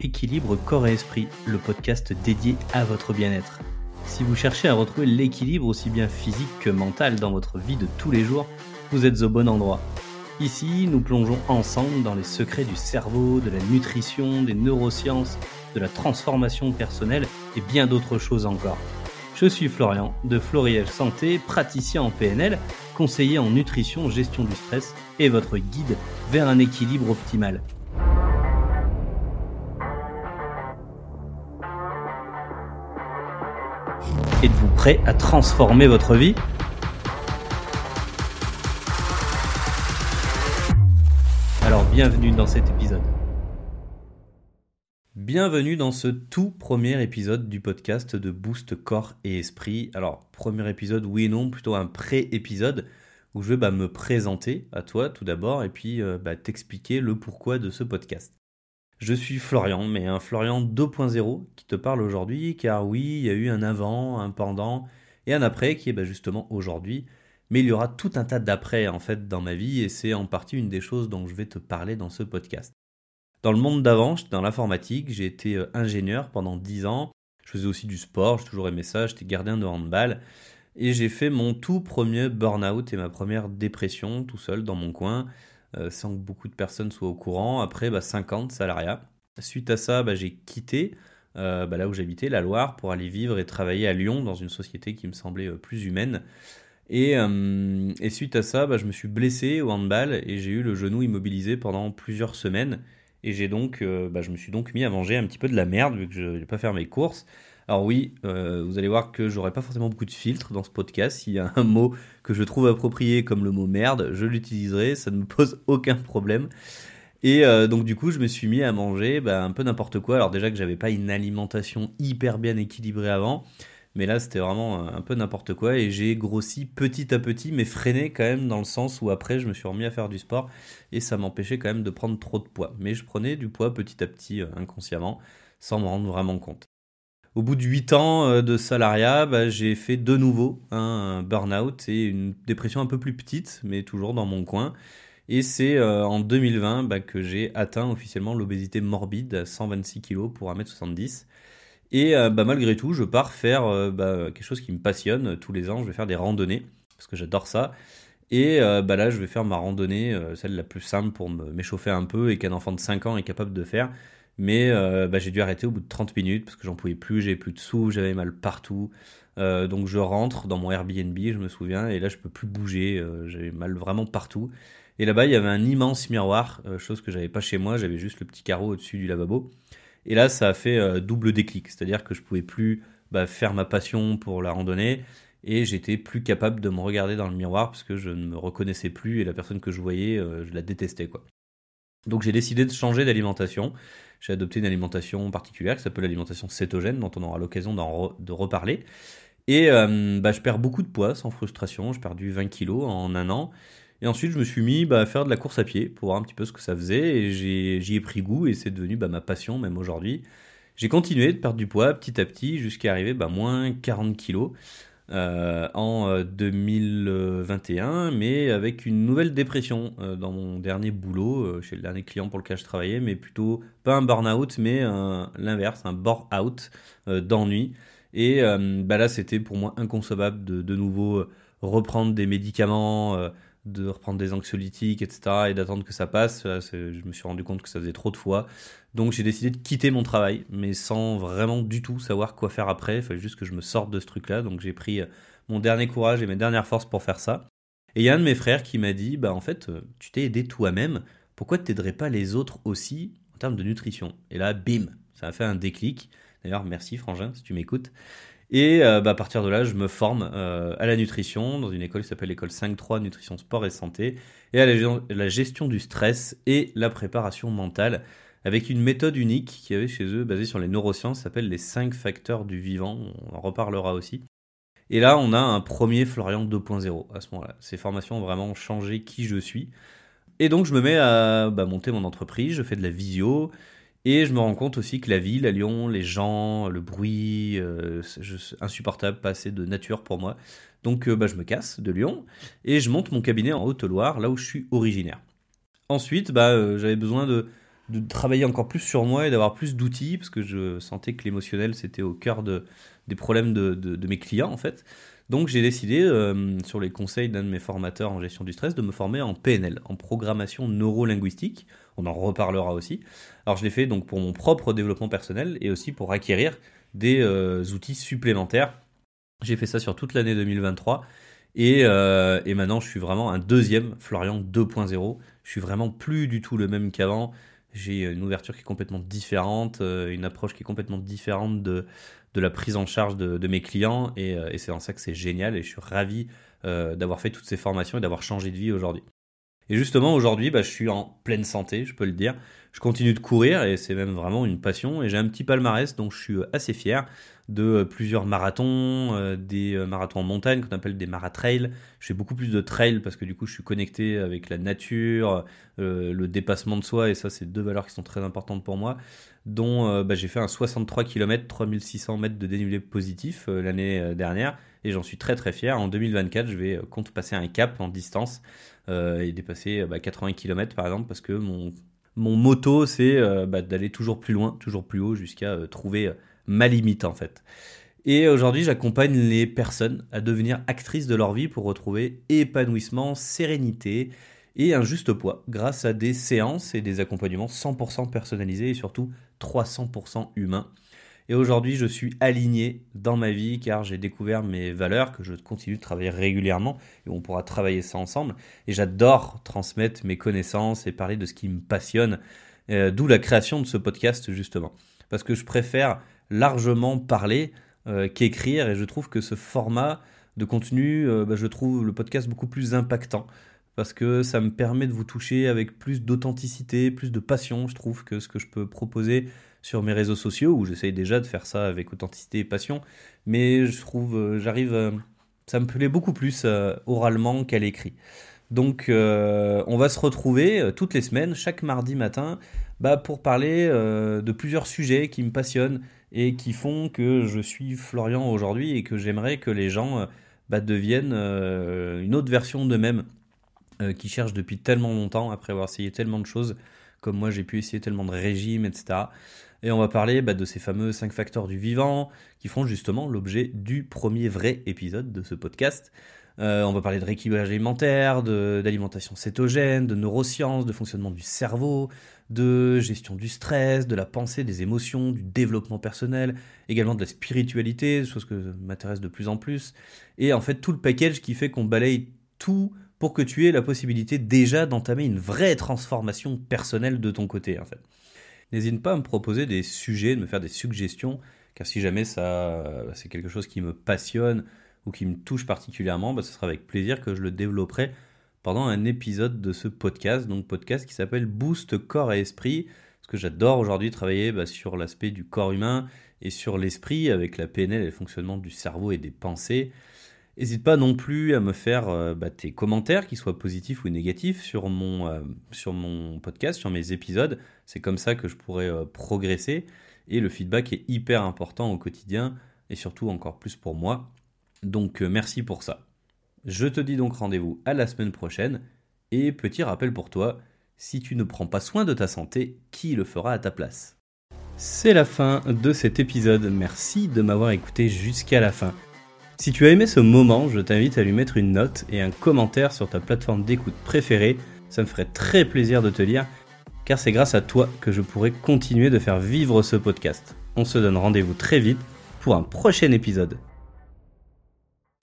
Équilibre Corps et Esprit, le podcast dédié à votre bien-être. Si vous cherchez à retrouver l'équilibre aussi bien physique que mental dans votre vie de tous les jours, vous êtes au bon endroit. Ici, nous plongeons ensemble dans les secrets du cerveau, de la nutrition, des neurosciences, de la transformation personnelle et bien d'autres choses encore. Je suis Florian de Floriel Santé, praticien en PNL, conseiller en nutrition, gestion du stress et votre guide vers un équilibre optimal. Êtes-vous prêt à transformer votre vie? Alors bienvenue dans cet épisode. Bienvenue dans ce tout premier épisode du podcast de Boost Corps et Esprit. Alors premier épisode oui et non, plutôt un pré-épisode où je vais bah, me présenter à toi tout d'abord et puis euh, bah, t'expliquer le pourquoi de ce podcast. Je suis Florian, mais un Florian 2.0 qui te parle aujourd'hui, car oui, il y a eu un avant, un pendant et un après qui est bah, justement aujourd'hui. Mais il y aura tout un tas d'après en fait dans ma vie et c'est en partie une des choses dont je vais te parler dans ce podcast. Dans le monde d'avant, dans l'informatique, j'ai été euh, ingénieur pendant 10 ans, je faisais aussi du sport, j'ai toujours aimé ça, j'étais gardien de handball et j'ai fait mon tout premier burn-out et ma première dépression tout seul dans mon coin. Euh, sans que beaucoup de personnes soient au courant. Après, bah, 50 salariats. Suite à ça, bah, j'ai quitté euh, bah, là où j'habitais, la Loire, pour aller vivre et travailler à Lyon dans une société qui me semblait euh, plus humaine. Et, suite à ça, je me suis blessé au handball et j'ai eu le genou immobilisé pendant plusieurs semaines. Et j'ai donc, je me suis donc mis à manger un petit peu de la merde vu que je n'ai pas faire mes courses. Alors oui, euh, vous allez voir que j'aurai pas forcément beaucoup de filtres dans ce podcast. S'il y a un mot que je trouve approprié comme le mot merde, je l'utiliserai, ça ne me pose aucun problème. Et euh, donc du coup, je me suis mis à manger bah, un peu n'importe quoi. Alors déjà que j'avais pas une alimentation hyper bien équilibrée avant, mais là c'était vraiment un peu n'importe quoi et j'ai grossi petit à petit, mais freiné quand même dans le sens où après je me suis remis à faire du sport et ça m'empêchait quand même de prendre trop de poids. Mais je prenais du poids petit à petit euh, inconsciemment sans me rendre vraiment compte. Au bout de 8 ans euh, de salariat, bah, j'ai fait de nouveau un burn-out et une dépression un peu plus petite, mais toujours dans mon coin. Et c'est euh, en 2020 bah, que j'ai atteint officiellement l'obésité morbide à 126 kg pour 1m70. Et euh, bah, malgré tout, je pars faire quelque chose qui me passionne. Tous les ans, je vais faire des randonnées, parce que j'adore ça. Et là, je vais faire ma randonnée, celle la plus simple pour m'échauffer un peu et qu'un enfant de 5 ans est capable de faire. Mais euh, bah, j'ai dû arrêter au bout de 30 minutes parce que j'en pouvais plus, j'avais plus de sous, j'avais mal partout. Euh, donc je rentre dans mon Airbnb, je me souviens, et là je peux plus bouger, euh, j'avais mal vraiment partout. Et là-bas il y avait un immense miroir, chose que j'avais pas chez moi, j'avais juste le petit carreau au-dessus du lavabo. Et là ça a fait double déclic, c'est-à-dire que je pouvais plus bah, faire ma passion pour la randonnée et j'étais plus capable de me regarder dans le miroir parce que je ne me reconnaissais plus et la personne que je voyais, je la détestais quoi. Donc j'ai décidé de changer d'alimentation. J'ai adopté une alimentation particulière qui s'appelle l'alimentation cétogène, dont on aura l'occasion de reparler. Et euh, bah, je perds beaucoup de poids sans frustration. J'ai perdu 20 kilos en un an. Et ensuite, je me suis mis bah, à faire de la course à pied pour voir un petit peu ce que ça faisait. Et j'y ai, pris goût et c'est devenu bah, ma passion, même aujourd'hui. J'ai continué de perdre du poids petit à petit jusqu'à arriver à moins 40 kilos. Euh, en 2021, euh, mais avec une nouvelle dépression euh, dans mon dernier boulot, chez le dernier client pour lequel je travaillais, mais plutôt pas un burn-out, mais l'inverse, un bore-out d'ennui. Et bah là, c'était pour moi inconcevable de, de nouveau reprendre des médicaments, de reprendre des anxiolytiques, etc., et d'attendre que ça passe. Je me suis rendu compte que ça faisait trop de fois. Donc j'ai décidé de quitter mon travail, mais sans vraiment du tout savoir quoi faire après. Il fallait juste que je me sorte de ce truc-là. Donc j'ai pris euh, mon dernier courage et mes dernières forces pour faire ça. Et il y a un de mes frères qui m'a dit, bah en fait, euh, tu t'es aidé toi-même, pourquoi tu t'aiderais pas les autres aussi en termes de nutrition? Et là, bim, ça a fait un déclic. D'ailleurs, merci Frangin si tu m'écoutes. Et euh, bah, à partir de là, je me forme euh, à la nutrition dans une école qui s'appelle l'école 5.3 Nutrition, Sport et Santé, et à la, gestion du stress et la préparation mentale, avec une méthode unique qui avait chez eux, basée sur les neurosciences, s'appelle les 5 facteurs du vivant, on en reparlera aussi. Et là, on a un premier Florian 2.0 à ce moment-là. Ces formations ont vraiment changé qui je suis. Et donc, je me mets à bah, monter mon entreprise, je fais de la visio, et je me rends compte aussi que la ville à Lyon, les gens, le bruit, euh, insupportable, pas assez de nature pour moi. Donc euh, bah, je me casse de Lyon et je monte mon cabinet en Haute-Loire, là où je suis originaire. Ensuite, bah, euh, j'avais besoin de, de travailler encore plus sur moi et d'avoir plus d'outils, parce que je sentais que l'émotionnel, c'était au cœur de, des problèmes de, de, mes clients, en fait. Donc j'ai décidé, sur les conseils d'un de mes formateurs en gestion du stress, de me former en PNL, en programmation neurolinguistique. On en reparlera aussi. Alors je l'ai fait donc pour mon propre développement personnel et aussi pour acquérir des euh, outils supplémentaires. J'ai fait ça sur toute l'année 2023 et, euh, et, maintenant je suis vraiment un deuxième Florian 2.0. Je suis vraiment plus du tout le même qu'avant. J'ai une ouverture qui est complètement différente, une approche qui est complètement différente de, la prise en charge de, mes clients euh, et, c'est en ça que c'est génial et je suis ravi euh, d'avoir fait toutes ces formations et d'avoir changé de vie aujourd'hui. Et justement aujourd'hui, bah, je suis en pleine santé, je peux le dire. Je continue de courir et c'est même vraiment une passion et j'ai un petit palmarès dont je suis assez fier de euh, plusieurs marathons, euh, des euh, marathons en montagne qu'on appelle des maratrails. Je fais beaucoup plus de trails parce que du coup je suis connecté avec la nature, le dépassement de soi et ça c'est deux valeurs qui sont très importantes pour moi dont bah, j'ai fait un 63 km 3600 mètres de dénivelé positif l'année dernière et j'en suis très très fier. En 2024 je vais compte passer un cap en distance et dépasser 80 bah, km par exemple parce que mon, mon moto c'est bah, d'aller toujours plus loin, toujours plus haut jusqu'à trouver ma limite en fait. Et aujourd'hui, j'accompagne les personnes à devenir actrices de leur vie pour retrouver épanouissement, sérénité et un juste poids grâce à des séances et des accompagnements 100% personnalisés et surtout 300% humains. Et aujourd'hui, je suis aligné dans ma vie car j'ai découvert mes valeurs que je continue de travailler régulièrement et on pourra travailler ça ensemble. Et j'adore transmettre mes connaissances et parler de ce qui me passionne, euh, d'où la création de ce podcast justement. Parce que je préfère largement parler euh, qu'écrire et je trouve que ce format de contenu, euh, bah, je trouve le podcast beaucoup plus impactant parce que ça me permet de vous toucher avec plus d'authenticité, plus de passion, je trouve, que ce que je peux proposer sur mes réseaux sociaux, où j'essaye déjà de faire ça avec authenticité et passion, mais je trouve, j'arrive, ça me plaît beaucoup plus oralement qu'à l'écrit. Donc on va se retrouver toutes les semaines, chaque mardi matin, bah, pour parler de plusieurs sujets qui me passionnent et qui font que je suis Florian aujourd'hui et que j'aimerais que les gens euh, bah, deviennent euh, une autre version d'eux-mêmes euh, qui cherchent depuis tellement longtemps après avoir essayé tellement de choses comme moi j'ai pu essayer tellement de régimes etc. Et on va parler bah, de ces fameux 5 facteurs du vivant qui font justement l'objet du premier vrai épisode de ce podcast. On va parler de rééquilibrage alimentaire, d'alimentation cétogène, de neurosciences, de fonctionnement du cerveau, de gestion du stress, de la pensée, des émotions, du développement personnel, également de la spiritualité, chose que m'intéresse de plus en plus, et en fait tout le package qui fait qu'on balaye tout pour que tu aies la possibilité déjà d'entamer une vraie transformation personnelle de ton côté. N'hésite pas à me proposer des sujets, de me faire des suggestions, car si jamais ça c'est quelque chose qui me passionne ou qui me touche particulièrement, bah, ce sera avec plaisir que je le développerai pendant un épisode de ce podcast, donc podcast qui s'appelle Boost Corps et Esprit, parce que j'adore aujourd'hui travailler bah, sur l'aspect du corps humain et sur l'esprit avec la PNL et le fonctionnement du cerveau et des pensées. N'hésite pas non plus à me faire euh, bah, tes commentaires, qu'ils soient positifs ou négatifs, sur mon, euh, sur mon podcast, sur mes épisodes. C'est comme ça que je pourrais euh, progresser. Et le feedback est hyper important au quotidien, et surtout encore plus pour moi. Donc merci pour ça. Je te dis donc rendez-vous à la semaine prochaine. Et petit rappel pour toi, si tu ne prends pas soin de ta santé, qui le fera à ta place? C'est la fin de cet épisode. Merci de m'avoir écouté jusqu'à la fin. Si tu as aimé ce moment, je t'invite à lui mettre une note et un commentaire sur ta plateforme d'écoute préférée. Ça me ferait très plaisir de te lire, car c'est grâce à toi que je pourrai continuer de faire vivre ce podcast. On se donne rendez-vous très vite pour un prochain épisode.